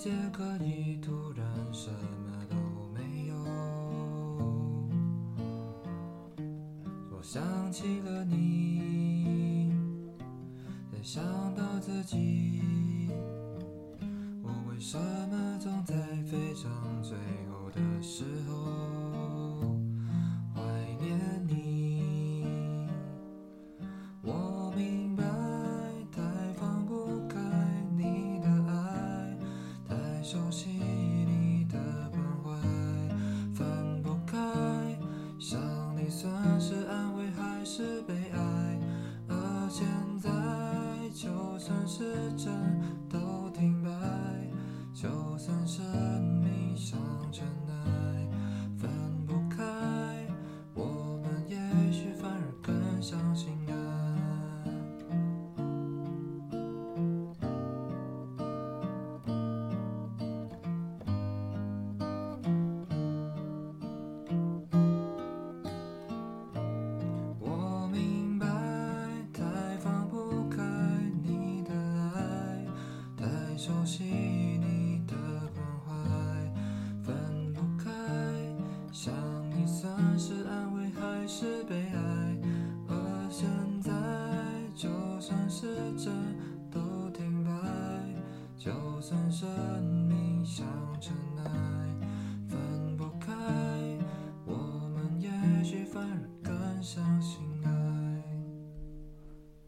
世界可以突然什么都没有。我想起了你，再想到自己，我为什么总在非常最后熟悉你的关怀，分不开。想你算是安慰还是悲哀？而现在，就算是真熟悉你的关怀分不开想你算是安慰还是悲哀？而现在就算时针都停摆就算生命像尘埃分不开我们也许反而更相信爱。